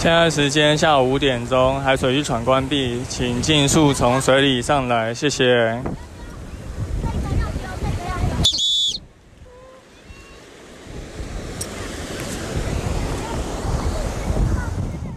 现在时间下午五点钟，海水浴场关闭，请尽速从水里上来，谢谢。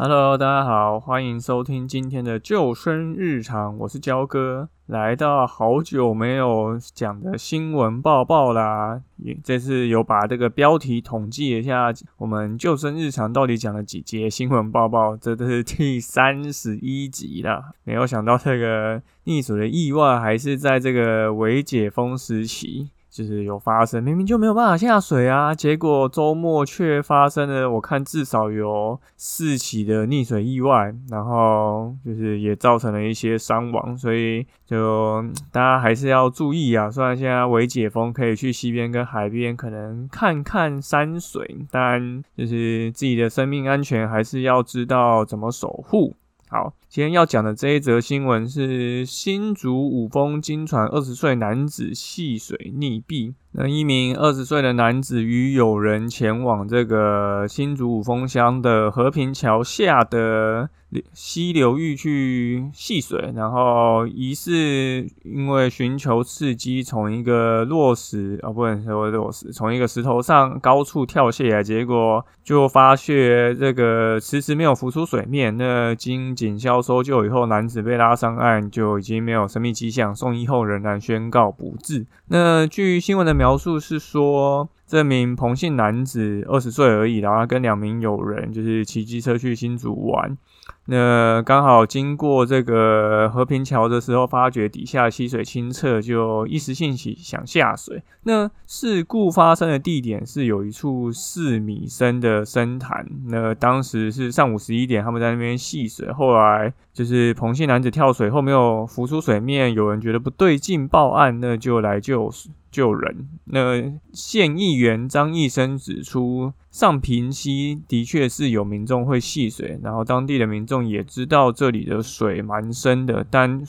Hello，大家好，欢迎收听今天的救生日常，我是焦哥，来到好久没有讲的新闻报报啦。也这次有把这个标题统计一下，我们救生日常到底讲了几节新闻报报，这都是第三十一集了。没有想到这个溺水的意外还是在这个未解封时期。就是有发生，明明就没有办法下水啊，结果周末却发生了，我看至少有四起的溺水意外，然后就是也造成了一些伤亡，所以就大家还是要注意啊。虽然现在微解封，可以去溪边跟海边可能看看山水，但就是自己的生命安全还是要知道怎么守护。好，今天要讲的这一则新闻是新竹五峰金船二十岁男子戏水溺毙。那一名二十岁的男子与友人前往这个新竹五峰乡的和平桥下的。溪流域去戏水，然后疑似因为寻求刺激，从一个落石啊，不能说落石，从一个石头上高处跳下来，结果就发现这个迟迟没有浮出水面。那经警消搜救以后，男子被拉上岸，就已经没有生命迹象，送医后仍然宣告不治。那据新闻的描描述是说。这名彭姓男子二十岁而已，然后跟两名友人就是骑机车去新竹玩，那刚好经过这个和平桥的时候，发觉底下溪水清澈，就一时兴起想下水。那事故发生的地点是有一处四米深的深潭，那当时是上午十一点，他们在那边戏水，后来就是彭姓男子跳水后没有浮出水面，有人觉得不对劲报案，那就来救。救人。那县议员张义生指出，上平溪的确是有民众会戏水，然后当地的民众也知道这里的水蛮深的，但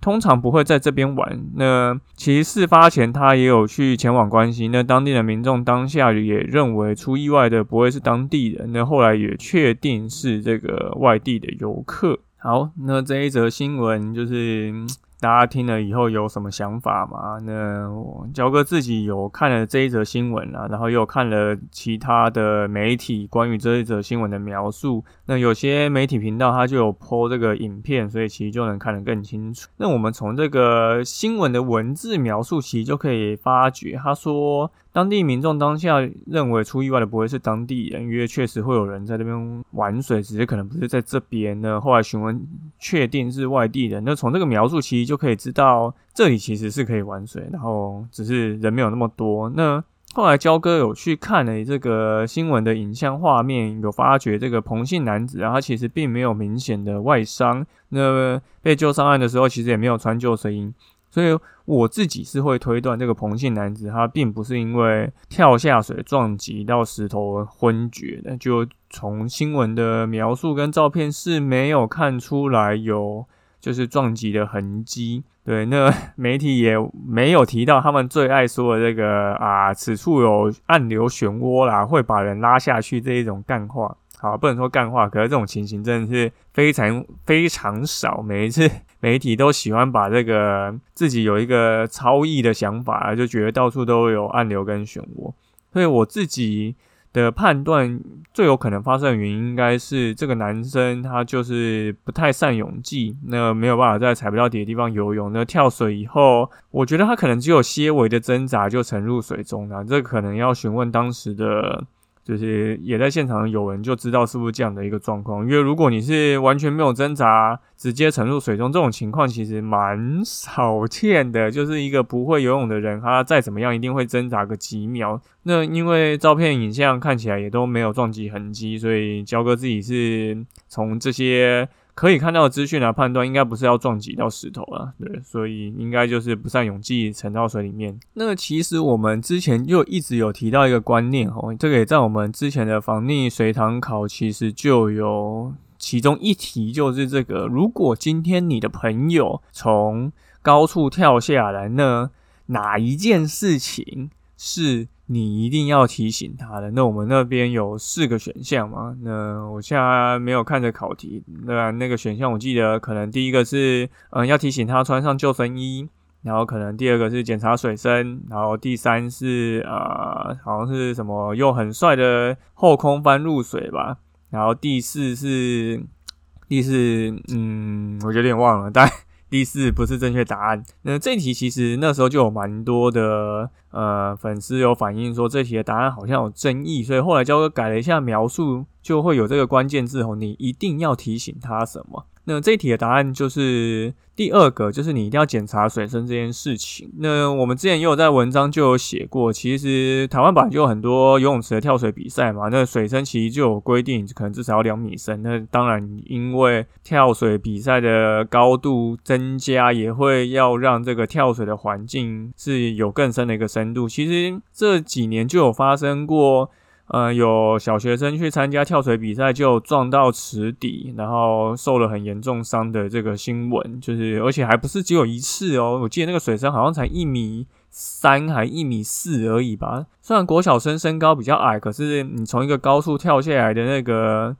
通常不会在这边玩。那其实事发前他也有去前往关心，那当地的民众当下也认为出意外的不会是当地人，那后来也确定是这个外地的游客。好，那这一则新闻就是。大家听了以后有什么想法吗？那焦哥自己有看了这一则新闻啊，然后又看了其他的媒体关于这一则新闻的描述。那有些媒体频道它就有播这个影片，所以其实就能看得更清楚。那我们从这个新闻的文字描述，其实就可以发觉，他说。当地民众当下认为出意外的不会是当地人，因为确实会有人在那边玩水，只是可能不是在这边呢。后来询问，确定是外地人。那从这个描述其实就可以知道，这里其实是可以玩水，然后只是人没有那么多。那后来焦哥有去看了这个新闻的影像画面，有发觉这个彭姓男子，啊，他其实并没有明显的外伤。那被救上岸的时候，其实也没有穿救生衣。所以我自己是会推断，这个彭姓男子他并不是因为跳下水撞击到石头而昏厥的。就从新闻的描述跟照片是没有看出来有就是撞击的痕迹。对，那 媒体也没有提到他们最爱说的这个啊，此处有暗流漩涡啦，会把人拉下去这一种干话。好，不能说干话，可是这种情形真的是非常非常少。每一次 媒体都喜欢把这个自己有一个超意的想法，就觉得到处都有暗流跟漩涡。所以我自己的判断，最有可能发生的原因，应该是这个男生他就是不太善泳技，那没有办法在踩不到底的地方游泳。那跳水以后，我觉得他可能只有些微的挣扎就沉入水中了。这可能要询问当时的。就是也在现场有人就知道是不是这样的一个状况，因为如果你是完全没有挣扎，直接沉入水中，这种情况其实蛮少见的。就是一个不会游泳的人，他再怎么样一定会挣扎个几秒。那因为照片影像看起来也都没有撞击痕迹，所以焦哥自己是从这些。可以看到的资讯来判断，应该不是要撞击到石头啊，对，所以应该就是不善泳技沉到水里面。那其实我们之前就一直有提到一个观念哦，这个也在我们之前的防溺水塘考，其实就有其中一题就是这个：如果今天你的朋友从高处跳下来，那哪一件事情是你一定要提醒他的。那我们那边有四个选项嘛？那我现在没有看着考题，那那个选项我记得可能第一个是，嗯，要提醒他穿上救生衣，然后可能第二个是检查水深，然后第三是呃，好像是什么用很帅的后空翻入水吧，然后第四是第四，嗯，我有点忘了，但。第四不是正确答案。那这题其实那时候就有蛮多的呃粉丝有反映说这题的答案好像有争议，所以后来教哥改了一下描述，就会有这个关键字哦，你一定要提醒他什么。那这题的答案就是第二个，就是你一定要检查水深这件事情。那我们之前也有在文章就有写过，其实台湾本来就有很多游泳池的跳水比赛嘛，那水深其实就有规定，可能至少要两米深。那当然，因为跳水比赛的高度增加，也会要让这个跳水的环境是有更深的一个深度。其实这几年就有发生过。呃，有小学生去参加跳水比赛，就撞到池底，然后受了很严重伤的这个新闻，就是而且还不是只有一次哦。我记得那个水深好像才一米三还一米四而已吧。虽然国小生身高比较矮，可是你从一个高处跳下来的那个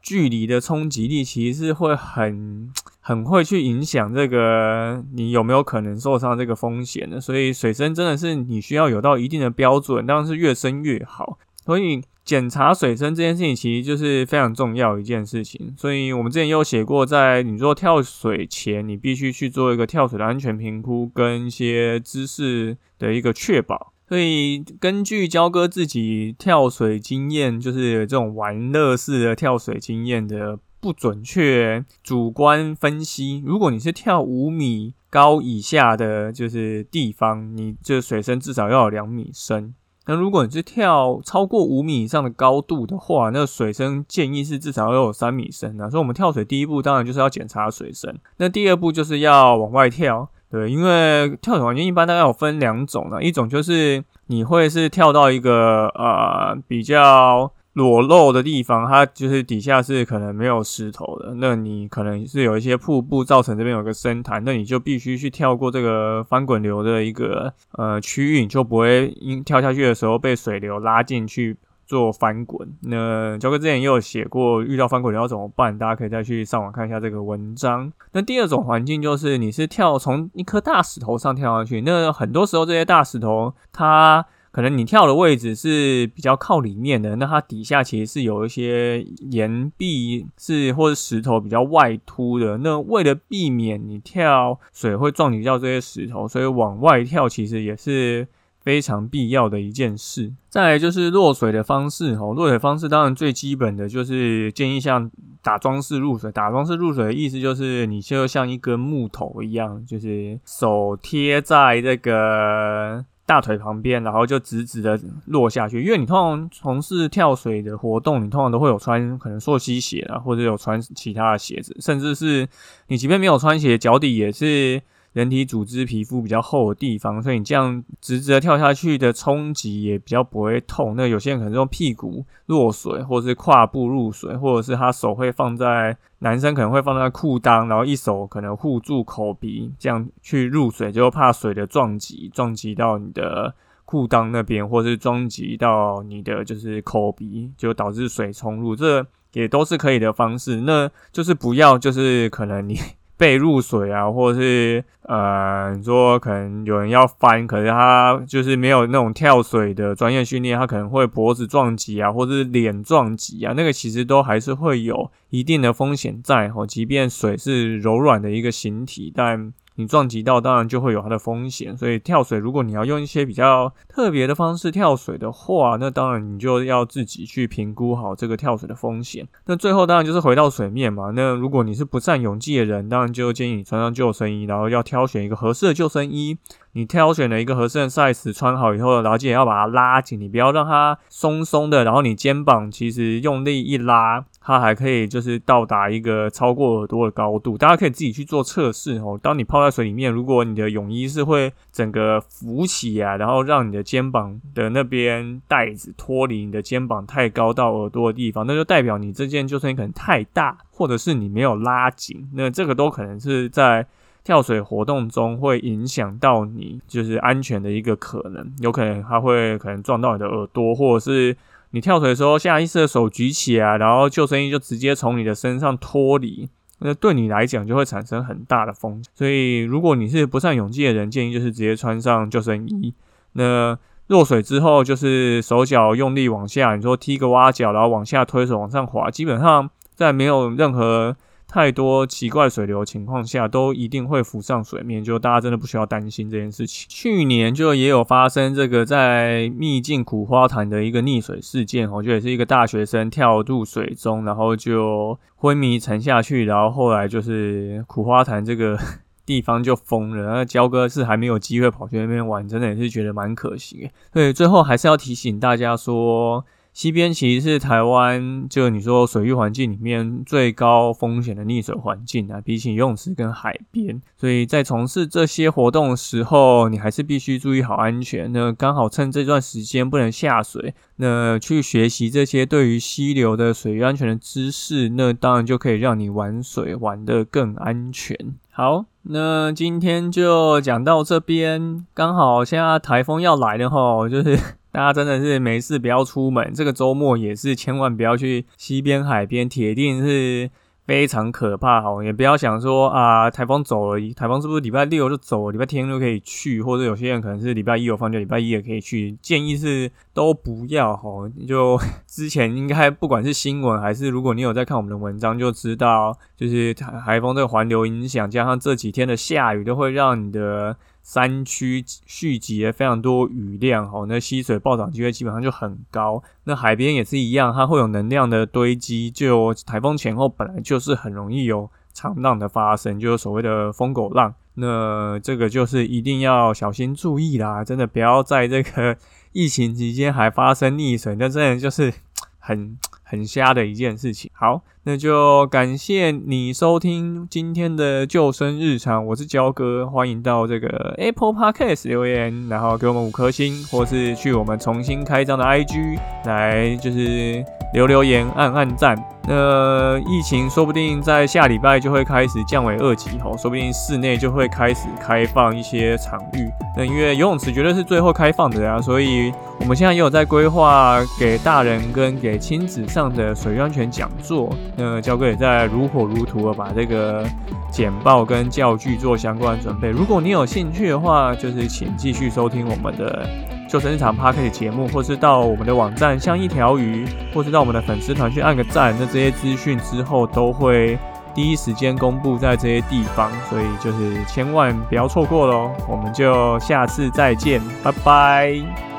距离的冲击力，其实是会很很会去影响这个你有没有可能受伤这个风险的。所以水深真的是你需要有到一定的标准，当然是越深越好。所以检查水深这件事情其实就是非常重要一件事情。所以我们之前有写过，在你做跳水前，你必须去做一个跳水的安全评估跟一些知识的一个确保。所以根据焦哥自己跳水经验，就是这种玩乐式的跳水经验的不准确主观分析，如果你是跳五米高以下的，就是地方，你这水深至少要有两米深。那如果你是跳超过五米以上的高度的话，那水深建议是至少要有三米深的。所以我们跳水第一步当然就是要检查水深，那第二步就是要往外跳，对，因为跳水环境一般大概有分两种的，一种就是你会是跳到一个呃比较。裸露的地方，它就是底下是可能没有石头的。那你可能是有一些瀑布造成这边有个深潭，那你就必须去跳过这个翻滚流的一个呃区域，你就不会因跳下去的时候被水流拉进去做翻滚。那教哥之前也有写过，遇到翻滚流要怎么办，大家可以再去上网看一下这个文章。那第二种环境就是你是跳从一颗大石头上跳上去，那很多时候这些大石头它。可能你跳的位置是比较靠里面的，那它底下其实是有一些岩壁是或者石头比较外凸的。那为了避免你跳水会撞击到这些石头，所以往外跳其实也是非常必要的一件事。再来就是落水的方式哦，落水方式当然最基本的就是建议像打桩式入水。打桩式入水的意思就是你就像一根木头一样，就是手贴在这个。大腿旁边，然后就直直的落下去。因为你通常从事跳水的活动，你通常都会有穿可能溯溪鞋啊，或者有穿其他的鞋子，甚至是你即便没有穿鞋，脚底也是。人体组织皮肤比较厚的地方，所以你这样直直的跳下去的冲击也比较不会痛。那有些人可能用屁股落水，或者是胯部入水，或者是他手会放在男生可能会放在裤裆，然后一手可能护住口鼻，这样去入水，就怕水的撞击撞击到你的裤裆那边，或是撞击到你的就是口鼻，就导致水冲入，这也都是可以的方式。那就是不要就是可能你。被入水啊，或者是呃，你说可能有人要翻，可是他就是没有那种跳水的专业训练，他可能会脖子撞击啊，或者是脸撞击啊，那个其实都还是会有一定的风险在哦。即便水是柔软的一个形体，但你撞击到，当然就会有它的风险。所以跳水，如果你要用一些比较特别的方式跳水的话，那当然你就要自己去评估好这个跳水的风险。那最后当然就是回到水面嘛。那如果你是不善泳技的人，当然就建议你穿上救生衣，然后要挑选一个合适的救生衣。你挑选了一个合适的 size，穿好以后，然后记得要把它拉紧，你不要让它松松的。然后你肩膀其实用力一拉，它还可以就是到达一个超过耳朵的高度。大家可以自己去做测试哦。当你泡在水里面，如果你的泳衣是会整个浮起啊，然后让你的肩膀的那边带子脱离你的肩膀太高到耳朵的地方，那就代表你这件救生衣可能太大，或者是你没有拉紧。那这个都可能是在。跳水活动中会影响到你就是安全的一个可能，有可能它会可能撞到你的耳朵，或者是你跳水的时候下意识的手举起来，然后救生衣就直接从你的身上脱离，那对你来讲就会产生很大的风险。所以如果你是不善泳技的人，建议就是直接穿上救生衣。那落水之后，就是手脚用力往下，你说踢个蛙脚，然后往下推手往上滑，基本上在没有任何太多奇怪水流情况下，都一定会浮上水面，就大家真的不需要担心这件事情。去年就也有发生这个在秘境苦花潭的一个溺水事件，我觉得也是一个大学生跳入水中，然后就昏迷沉下去，然后后来就是苦花潭这个。地方就封了，那焦哥是还没有机会跑去那边玩，真的也是觉得蛮可惜。所以最后还是要提醒大家说。西边其实是台湾，就你说水域环境里面最高风险的溺水环境啊，比起游泳池跟海边，所以在从事这些活动的时候，你还是必须注意好安全。那刚好趁这段时间不能下水，那去学习这些对于溪流的水域安全的知识，那当然就可以让你玩水玩得更安全。好，那今天就讲到这边，刚好现在台风要来了哈，就是。大家真的是没事不要出门，这个周末也是千万不要去西边海边，铁定是非常可怕哈！也不要想说啊，台风走了，台风是不是礼拜六就走了，礼拜天就可以去，或者有些人可能是礼拜一有放假，礼拜一也可以去。建议是都不要哈。就 之前应该不管是新闻还是如果你有在看我们的文章，就知道就是台台风这个环流影响，加上这几天的下雨，都会让你的。山区蓄积了非常多雨量，吼，那溪水暴涨机会基本上就很高。那海边也是一样，它会有能量的堆积，就台风前后本来就是很容易有长浪的发生，就是所谓的疯狗浪。那这个就是一定要小心注意啦，真的不要在这个疫情期间还发生溺水，那真的就是很。很瞎的一件事情。好，那就感谢你收听今天的救生日常，我是焦哥，欢迎到这个 Apple Podcast 留言，然后给我们五颗星，或是去我们重新开张的 IG 来，就是留留言、按按赞。那疫情说不定在下礼拜就会开始降为二级吼，说不定室内就会开始开放一些场域。那因为游泳池绝对是最后开放的呀，所以我们现在也有在规划给大人跟给亲子上的水安全讲座。那教哥也在如火如荼的把这个简报跟教具做相关准备。如果你有兴趣的话，就是请继续收听我们的。就生日常 p a r k 节目，或是到我们的网站像一条鱼，或是到我们的粉丝团去按个赞，那这些资讯之后都会第一时间公布在这些地方，所以就是千万不要错过喽。我们就下次再见，拜拜。